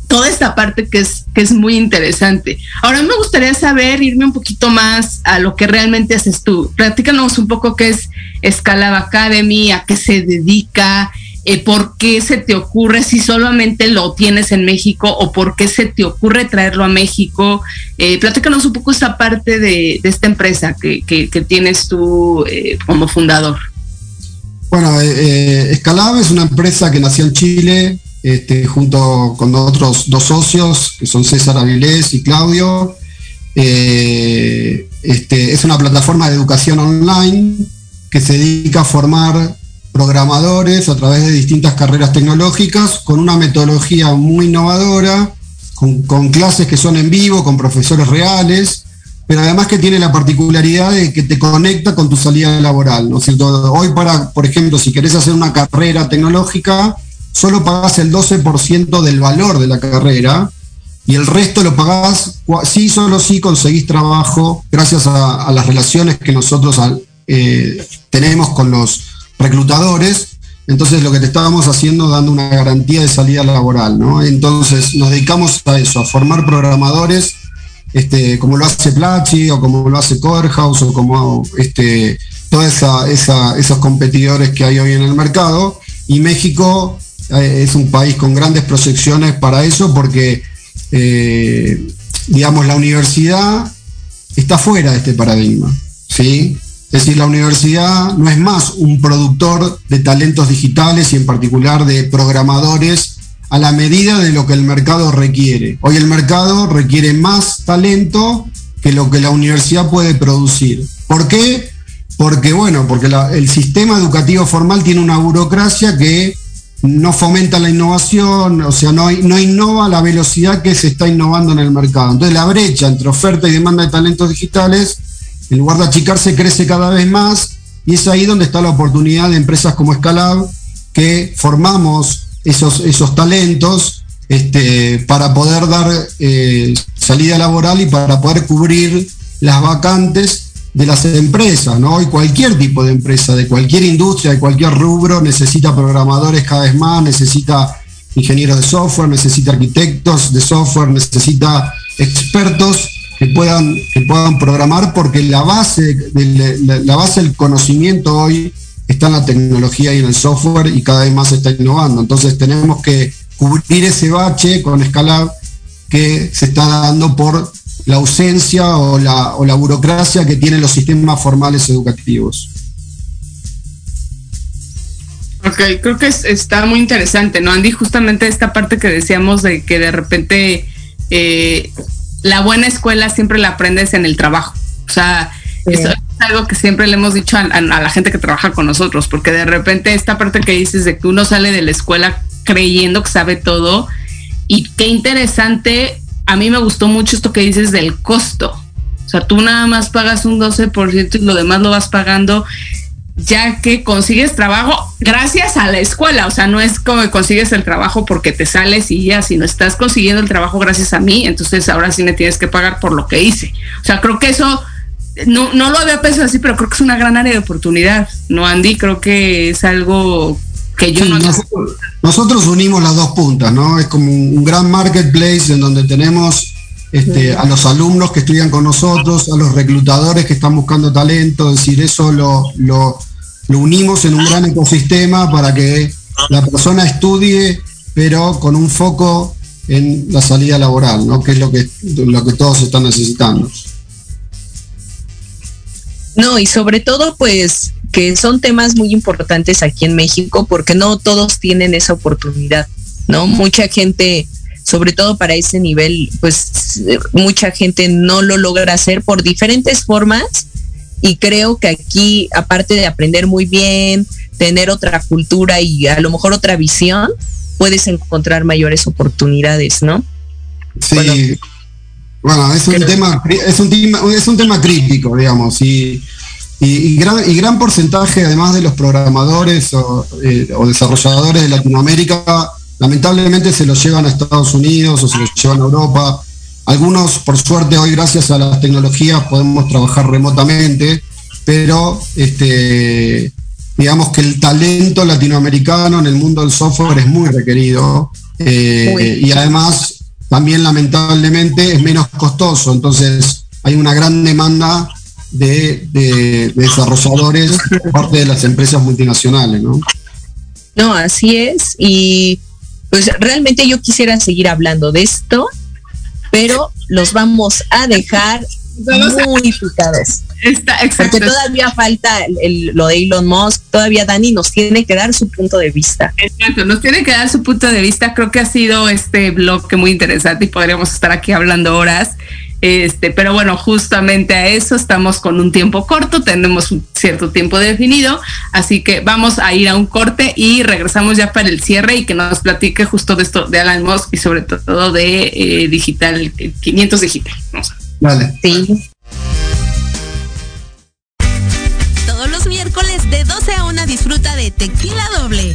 S4: toda esta parte que es, que es muy interesante. Ahora me gustaría saber, irme un poquito más a lo que realmente haces tú. Platícanos un poco qué es Scalab Academy, a qué se dedica, eh, por qué se te ocurre, si solamente lo tienes en México o por qué se te ocurre traerlo a México. Eh, platícanos un poco esta parte de, esta empresa que, tienes tú eh, como fundador.
S6: Bueno, Escalab es una empresa que nació en Chile, este, junto con otros dos socios, que son César Avilés y Claudio. Eh, este, es una plataforma de educación online que se dedica a formar programadores a través de distintas carreras tecnológicas con una metodología muy innovadora, con, clases que son en vivo, con profesores reales, pero además que tiene la particularidad de que te conecta con tu salida laboral, ¿no? Hoy para, por ejemplo, si querés hacer una carrera tecnológica, solo pagás el 12% del valor de la carrera y el resto lo pagás sí, solo si conseguís trabajo gracias a, las relaciones que nosotros eh, tenemos con los reclutadores. Entonces lo que te estábamos haciendo dando una garantía de salida laboral, ¿no? Entonces nos dedicamos a eso, a formar programadores, este, como lo hace Plachi o como lo hace Corehouse o como este, todos esos competidores que hay hoy en el mercado. Y México es un país con grandes proyecciones para eso porque, eh, digamos, la universidad está fuera de este paradigma. ¿sí? Es decir, la universidad no es más un productor de talentos digitales y en particular de programadores a la medida de lo que el mercado requiere. Hoy el mercado requiere más talento que lo que la universidad puede producir. ¿Por qué? Porque, bueno, porque el sistema educativo formal tiene una burocracia que no fomenta la innovación, o sea, no, no innova la velocidad que se está innovando en el mercado. Entonces la brecha entre oferta y demanda de talentos digitales, en lugar de achicarse, crece cada vez más y es ahí donde está la oportunidad de empresas como Scalab, que formamos esos, esos talentos este, para poder dar eh, salida laboral y para poder cubrir las vacantes de las empresas, ¿no? Y cualquier tipo de empresa, de cualquier industria, de cualquier rubro, necesita programadores cada vez más, necesita ingenieros de software, necesita arquitectos de software, necesita expertos que puedan, que puedan programar porque la base, la, base del conocimiento hoy está en la tecnología y en el software y cada vez más está innovando. Entonces tenemos que cubrir ese bache con escala que se está dando por la ausencia o la, o la burocracia que tienen los sistemas formales educativos.
S4: Ok, creo que está muy interesante, ¿no, Andy? Justamente esta parte que decíamos de que de repente eh, la buena escuela siempre la aprendes en el trabajo. O sea, eso es algo que siempre le hemos dicho a, a, la gente que trabaja con nosotros, porque de repente esta parte que dices de que uno sale de la escuela creyendo que sabe todo y qué interesante a mí me gustó mucho esto que dices del costo. O sea, tú nada más pagas un 12% y lo demás lo vas pagando ya que consigues trabajo gracias a la escuela. O sea, no es como que consigues el trabajo porque te sales y ya, sino estás consiguiendo el trabajo gracias a mí, entonces ahora sí me tienes que pagar por lo que hice. O sea, creo que eso, no, no lo había pensado así, pero creo que es una gran área de oportunidad, ¿no, Andy? Creo que es algo que yo no...
S6: Nosotros, unimos las dos puntas, ¿no? Es como un, gran marketplace en donde tenemos este, a los alumnos que estudian con nosotros, a los reclutadores que están buscando talento, es decir, eso lo, lo, unimos en un gran ecosistema para que la persona estudie, pero con un foco en la salida laboral, ¿no? que es lo que, lo que todos están necesitando.
S5: No, y sobre todo, pues que son temas muy importantes aquí en México porque no todos tienen esa oportunidad, ¿no? Mucha gente sobre todo para ese nivel, pues mucha gente no lo logra hacer por diferentes formas y creo que aquí, aparte de aprender muy bien, tener otra cultura y a lo mejor otra visión, puedes encontrar mayores oportunidades, ¿no?
S6: Sí. Bueno, es, un tema, es, un tema, es un tema crítico, digamos, y, y, gran, y gran porcentaje, además de los programadores o, eh, o desarrolladores de Latinoamérica, lamentablemente se los llevan a Estados Unidos o se los llevan a Europa. Algunos, por suerte, hoy gracias a las tecnologías podemos trabajar remotamente, pero este, digamos que el talento latinoamericano en el mundo del software es muy requerido eh, y además también lamentablemente es menos costoso, entonces hay una gran demanda de, desarrolladores por parte de las empresas multinacionales, ¿no?
S5: No, así es, y pues realmente yo quisiera seguir hablando de esto, pero los vamos a dejar muy picados. Porque todavía falta lo de Elon Musk, todavía Dani nos tiene que dar su punto de vista.
S4: Exacto, nos tiene que dar su punto de vista. Creo que ha sido este bloque muy interesante y podríamos estar aquí hablando horas. Este, pero bueno, justamente a eso estamos con un tiempo corto, tenemos un cierto tiempo definido, así que vamos a ir a un corte y regresamos ya para el cierre y que nos platique justo de esto de Alan Musk y sobre todo de eh, digital, 500 digital.
S6: Vale.
S5: Sí.
S3: Todos los miércoles de 12 a 1 disfruta de Tequila Doble.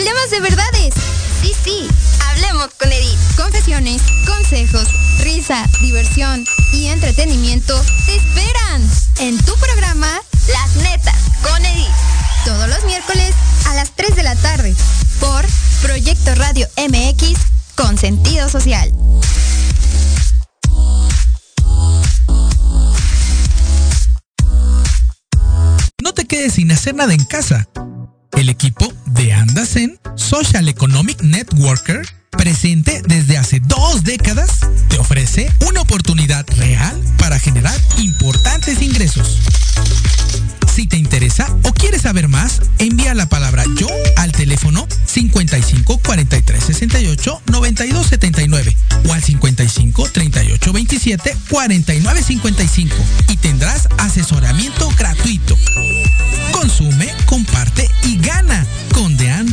S7: Hablemos de verdades. Sí, sí, hablemos con Edith. Confesiones, consejos, risa, diversión y entretenimiento te esperan en tu programa Las Netas con Edith. Todos los miércoles a las 3 de la tarde por Proyecto Radio MX con sentido social.
S1: No te quedes sin hacer nada en casa. El equipo de Andasen Social Economic Networker presente desde hace dos décadas, te ofrece una oportunidad real para generar importantes ingresos. Si te interesa o quieres saber más, envía la palabra yo al teléfono 55 43 68 92 79 o al 55 38 27 49 55 y tendrás asesoramiento gratuito. Consume, comparte y gana con The.
S8: Con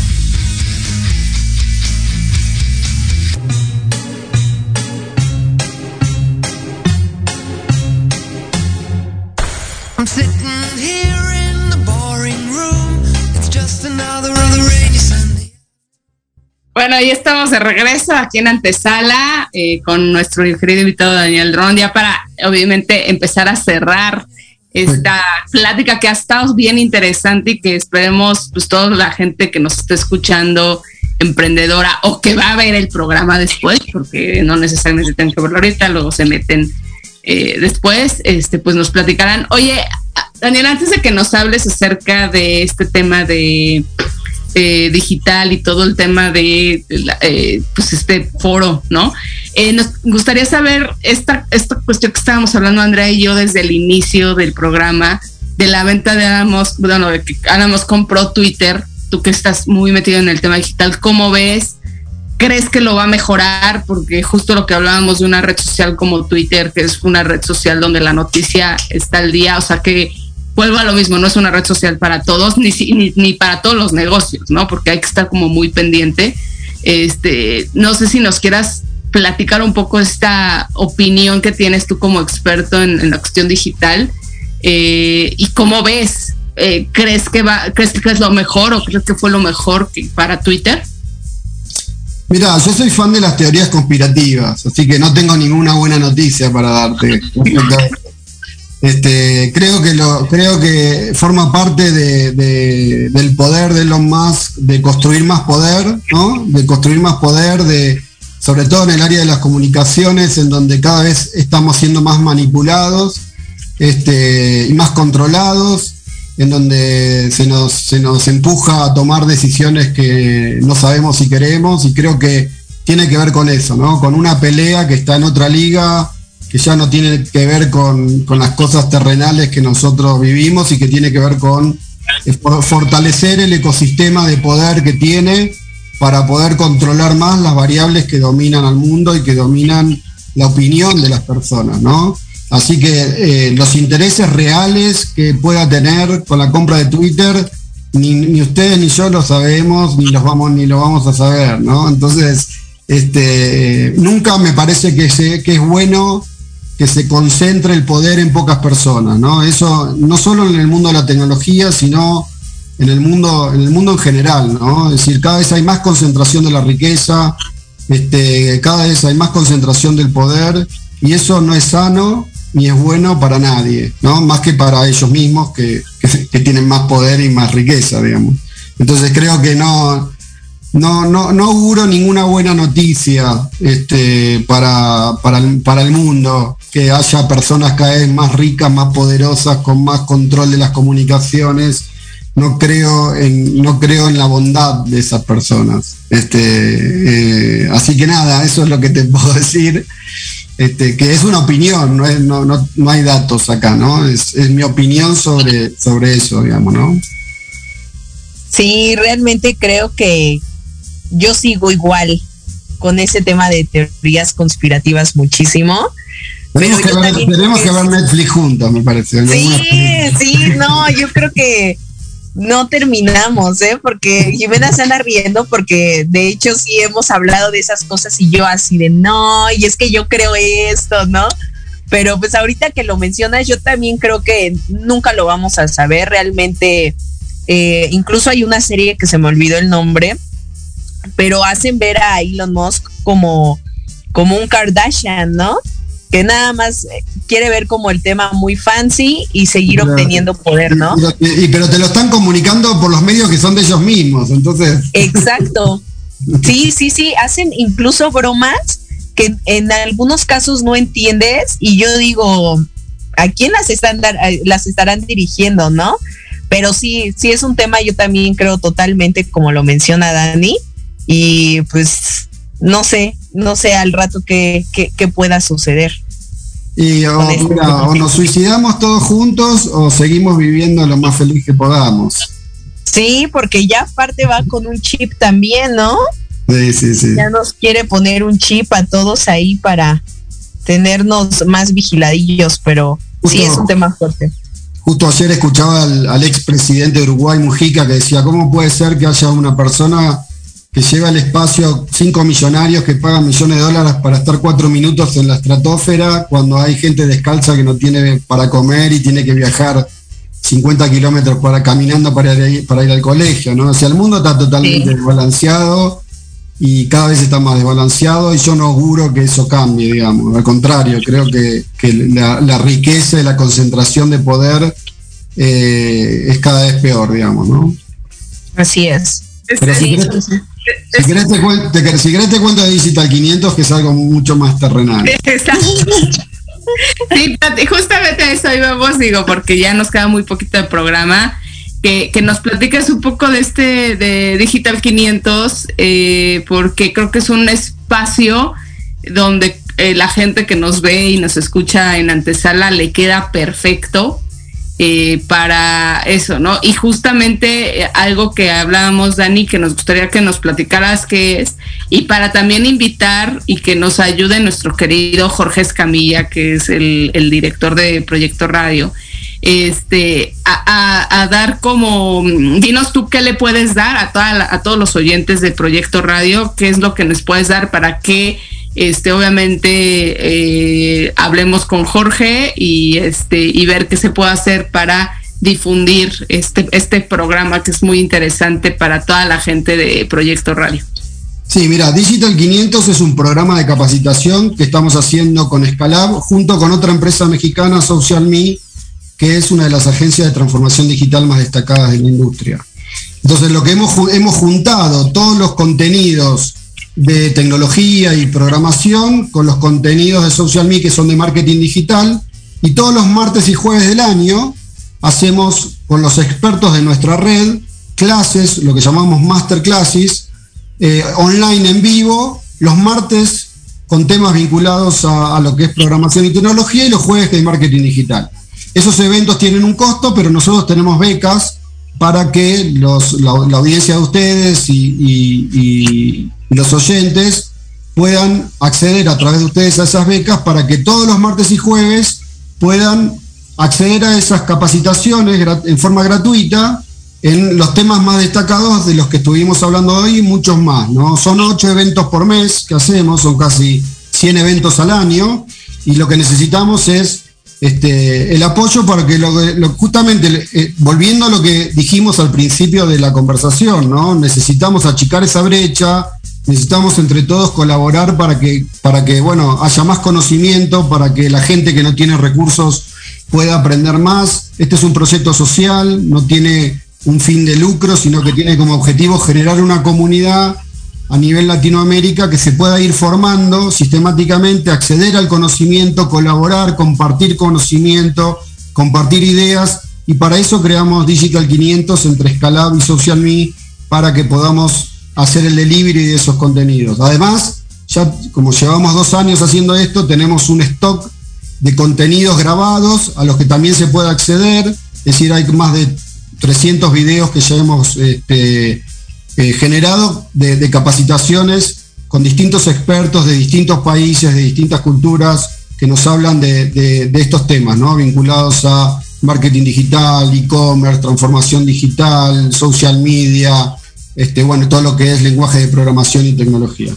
S4: Bueno, ahí estamos de regreso aquí en Antesala eh, con nuestro querido invitado Daniel Dron, ya para obviamente empezar a cerrar esta plática que ha estado bien interesante y que esperemos pues toda la gente que nos está escuchando emprendedora o que va a ver el programa después, porque no necesariamente tienen que verlo ahorita, luego se meten eh, después, este, pues nos platicarán. Oye, Daniel, antes de que nos hables acerca de este tema de eh, digital y todo el tema de eh, pues este foro, ¿no? Nos gustaría saber esta, esta cuestión que estábamos hablando Andrea y yo desde el inicio del programa de la venta de Adamos, bueno, de que Adamos compró Twitter, tú que estás muy metido en el tema digital, ¿cómo ves? ¿Crees que lo va a mejorar? Porque justo lo que hablábamos de una red social como Twitter, que es una red social donde la noticia está al día, o sea que vuelvo a lo mismo, no es una red social para todos, ni, ni, ni para todos los negocios, ¿no? Porque hay que estar como muy pendiente. Este, no sé si nos quieras platicar un poco esta opinión que tienes tú como experto en, la cuestión digital eh, y cómo ves eh, crees que va crees que es lo mejor o crees que fue lo mejor para Twitter
S6: Mira, yo soy fan de las teorías conspirativas, así que no tengo ninguna buena noticia para darte. Este, creo que lo, creo que forma parte de, del poder de Elon Musk de construir más poder, ¿no? De construir más poder, de, sobre todo en el área de las comunicaciones, en donde cada vez estamos siendo más manipulados este, y más controlados, en donde se nos, se nos empuja a tomar decisiones que no sabemos si queremos y creo que tiene que ver con eso, ¿no? Con una pelea que está en otra liga, que ya no tiene que ver con, las cosas terrenales que nosotros vivimos y que tiene que ver con fortalecer el ecosistema de poder que tiene para poder controlar más las variables que dominan al mundo y que dominan la opinión de las personas, ¿no? Así que eh, los intereses reales que pueda tener con la compra de Twitter, ni, ustedes ni yo lo sabemos, ni los vamos, ni lo vamos a saber, ¿no? Entonces, este, nunca me parece que, que es bueno que se concentre el poder en pocas personas, ¿no? Eso no solo en el mundo de la tecnología, sino en el mundo, en el mundo en general, ¿no? Es decir, cada vez hay más concentración de la riqueza, este, cada vez hay más concentración del poder, y eso no es sano ni es bueno para nadie, ¿no? Más que para ellos mismos que, tienen más poder y más riqueza, digamos. Entonces creo que no, no, no, no auguro ninguna buena noticia este, para, para, para, el mundo, que haya personas cada vez más ricas, más poderosas, con más control de las comunicaciones. No creo en, no creo en la bondad de esas personas. Este, eh, así que nada, eso es lo que te puedo decir. Este, que es una opinión, no, no, no, hay datos acá, ¿no? Es, mi opinión sobre, sobre eso, digamos, ¿no?
S5: Sí, realmente creo que yo sigo igual con ese tema de teorías conspirativas muchísimo.
S6: Tenemos, que ver, tenemos que ver Netflix juntos, me parece.
S5: Sí, sí, no, yo creo que no terminamos, ¿eh? Porque Jimena se anda riendo porque de hecho sí hemos hablado de esas cosas y yo así de no, y es que yo creo esto, ¿no? Pero pues ahorita que lo mencionas, yo también creo que nunca lo vamos a saber. Realmente, eh, incluso hay una serie que se me olvidó el nombre, pero hacen ver a Elon Musk como, como un Kardashian, ¿no? Que nada más eh, quiere ver como el tema muy fancy y seguir obteniendo poder, ¿no?
S6: Y, pero te lo están comunicando por los medios que son de ellos mismos, entonces.
S5: Exacto. Sí, sí, sí, hacen incluso bromas que en algunos casos no entiendes y yo digo, ¿a quién las están las estarán dirigiendo, no? Pero sí, sí es un tema yo también creo totalmente como lo menciona Dani y pues no sé, no sé al rato qué, pueda suceder.
S6: Y o, nos suicidamos todos juntos o seguimos viviendo lo más feliz que podamos.
S5: Sí, porque ya aparte va con un chip también, ¿no?
S6: Sí, sí, sí.
S5: Ya nos quiere poner un chip a todos ahí para tenernos más vigiladillos, pero sí es un tema fuerte.
S6: Justo ayer escuchaba al, al expresidente de Uruguay, Mujica, que decía, ¿cómo puede ser que haya una persona que lleva al espacio cinco millonarios que pagan millones de dólares para estar cuatro minutos en la estratosfera, cuando hay gente descalza que no tiene para comer y tiene que viajar 50 kilómetros para caminando para ir, para ir al colegio, ¿no? O sea, el mundo está totalmente desbalanceado y cada vez está más desbalanceado y yo no auguro que eso cambie, digamos. Al contrario, creo que, la, riqueza y la concentración de poder eh, es cada vez peor, digamos, ¿no?
S5: Así es.
S6: Pero si Si querés, te, si querés te cuento de Digital 500, que es algo mucho más terrenal.
S4: Sí, justamente eso íbamos, digo, porque ya nos queda muy poquito de programa. Que, que nos platiques un poco de este de Digital 500, eh, porque creo que es un espacio donde eh, la gente que nos ve y nos escucha en antesala le queda perfecto eh, para eso, ¿no? Y justamente algo que hablábamos, Dani, que nos gustaría que nos platicaras qué es, y para también invitar y que nos ayude nuestro querido Jorge Escamilla, que es el, director de Proyecto Radio, este, a, dar como, dinos tú qué le puedes dar a, toda a todos los oyentes de Proyecto Radio, qué es lo que nos puedes dar para que, este, obviamente, eh, hablemos con Jorge y, este, y ver qué se puede hacer para difundir este, este programa que es muy interesante para toda la gente de Proyecto Radio.
S6: Sí, mira, Digital 500 es un programa de capacitación que estamos haciendo con Scalab junto con otra empresa mexicana, SocialMe, que es una de las agencias de transformación digital más destacadas de la industria. Entonces, lo que hemos, hemos juntado todos los contenidos de tecnología y programación con los contenidos de SocialMe que son de marketing digital y todos los martes y jueves del año hacemos con los expertos de nuestra red clases, lo que llamamos masterclasses, eh, online en vivo, los martes con temas vinculados a, lo que es programación y tecnología y los jueves de marketing digital. Esos eventos tienen un costo, pero nosotros tenemos becas para que la, audiencia de ustedes y, los oyentes puedan acceder a través de ustedes a esas becas para que todos los martes y jueves puedan acceder a esas capacitaciones en forma gratuita en los temas más destacados de los que estuvimos hablando hoy y muchos más. ¿no? Son ocho eventos por mes que hacemos, son casi 100 eventos al año y lo que necesitamos es este, el apoyo para que justamente, eh, volviendo a lo que dijimos al principio de la conversación, ¿no? necesitamos achicar esa brecha, necesitamos entre todos colaborar para que, para que bueno, haya más conocimiento, para que la gente que no tiene recursos pueda aprender más. Este es un proyecto social, no tiene un fin de lucro, sino que tiene como objetivo generar una comunidad a nivel Latinoamérica que se pueda ir formando sistemáticamente, acceder al conocimiento, colaborar, compartir conocimiento, compartir ideas y para eso creamos Digital 500 entre Scalab y SocialMe para que podamos hacer el delivery de esos contenidos. Además, ya como llevamos dos años haciendo esto, tenemos un stock de contenidos grabados a los que también se puede acceder, es decir, hay más de 300 videos que ya hemos este, eh, generado de, capacitaciones con distintos expertos de distintos países, de distintas culturas, que nos hablan de, estos temas, ¿no? vinculados a marketing digital, e-commerce, transformación digital, social media, este, bueno, todo lo que es lenguaje de programación y tecnología.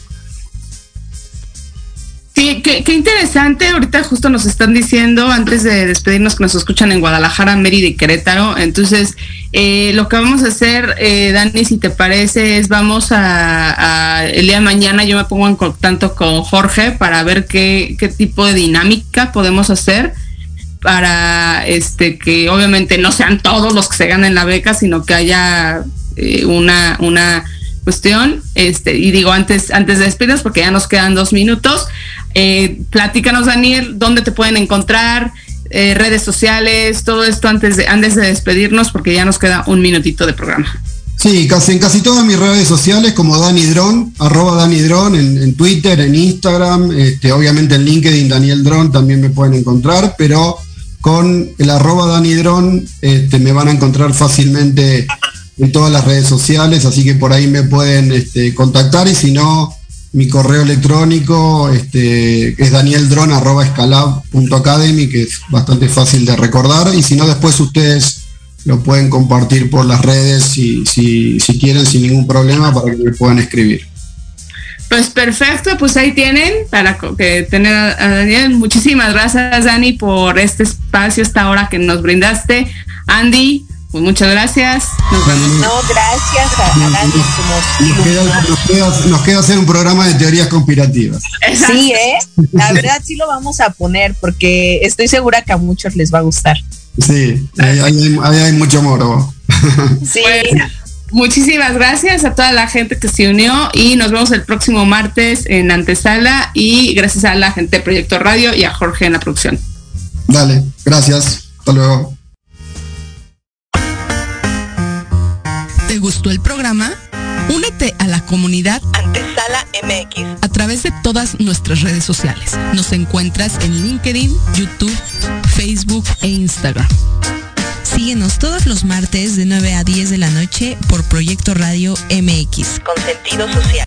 S4: Sí, qué, interesante. Ahorita justo nos están diciendo, antes de despedirnos, que nos escuchan en Guadalajara, Mérida y Querétaro. Entonces, eh, lo que vamos a hacer, eh, Dani, si te parece, es vamos a, el día de mañana yo me pongo en contacto con Jorge para ver qué, qué tipo de dinámica podemos hacer para este que obviamente no sean todos los que se ganen la beca, sino que haya eh, una, una cuestión. Este, y digo antes, antes de despedirnos, porque ya nos quedan dos minutos, eh, platícanos, Daniel, dónde te pueden encontrar, eh, redes sociales, todo esto antes de, antes de despedirnos, porque ya nos queda un minutito de programa.
S6: Sí, casi, en casi todas mis redes sociales, como Dani Dron, arroba Dani Dron, en, Twitter, en Instagram, este, obviamente en LinkedIn, Daniel Dron también me pueden encontrar, pero con el arroba Dani Dron este, me van a encontrar fácilmente en todas las redes sociales, así que por ahí me pueden este, contactar y si no, mi correo electrónico este, es danieldron.escalab.academy, que es bastante fácil de recordar. Y si no, después ustedes lo pueden compartir por las redes si, si, quieren sin ningún problema para que me puedan escribir.
S4: Pues perfecto, pues ahí tienen para que tener a Daniel. Muchísimas gracias, Dani, por este espacio, esta hora que nos brindaste. Andy, pues muchas gracias.
S5: No, gracias a,
S6: Nos, queda, hacer un programa de teorías conspirativas.
S5: Sí, ¿eh? La verdad sí lo vamos a poner porque estoy segura que a muchos les va a gustar.
S6: Sí, ahí hay, mucho moro.
S5: Sí.
S4: Muchísimas gracias a toda la gente que se unió y nos vemos el próximo martes en Antesala y gracias a la gente de Proyecto Radio y a Jorge en la producción.
S6: Dale, gracias. Hasta luego.
S9: Gustó el programa? Únete a la comunidad Antesala MX a través de todas nuestras redes sociales. Nos encuentras en LinkedIn, YouTube, Facebook e Instagram.
S5: Síguenos todos los martes de 9 a 10 de la noche por Proyecto Radio MX.
S9: Con sentido social.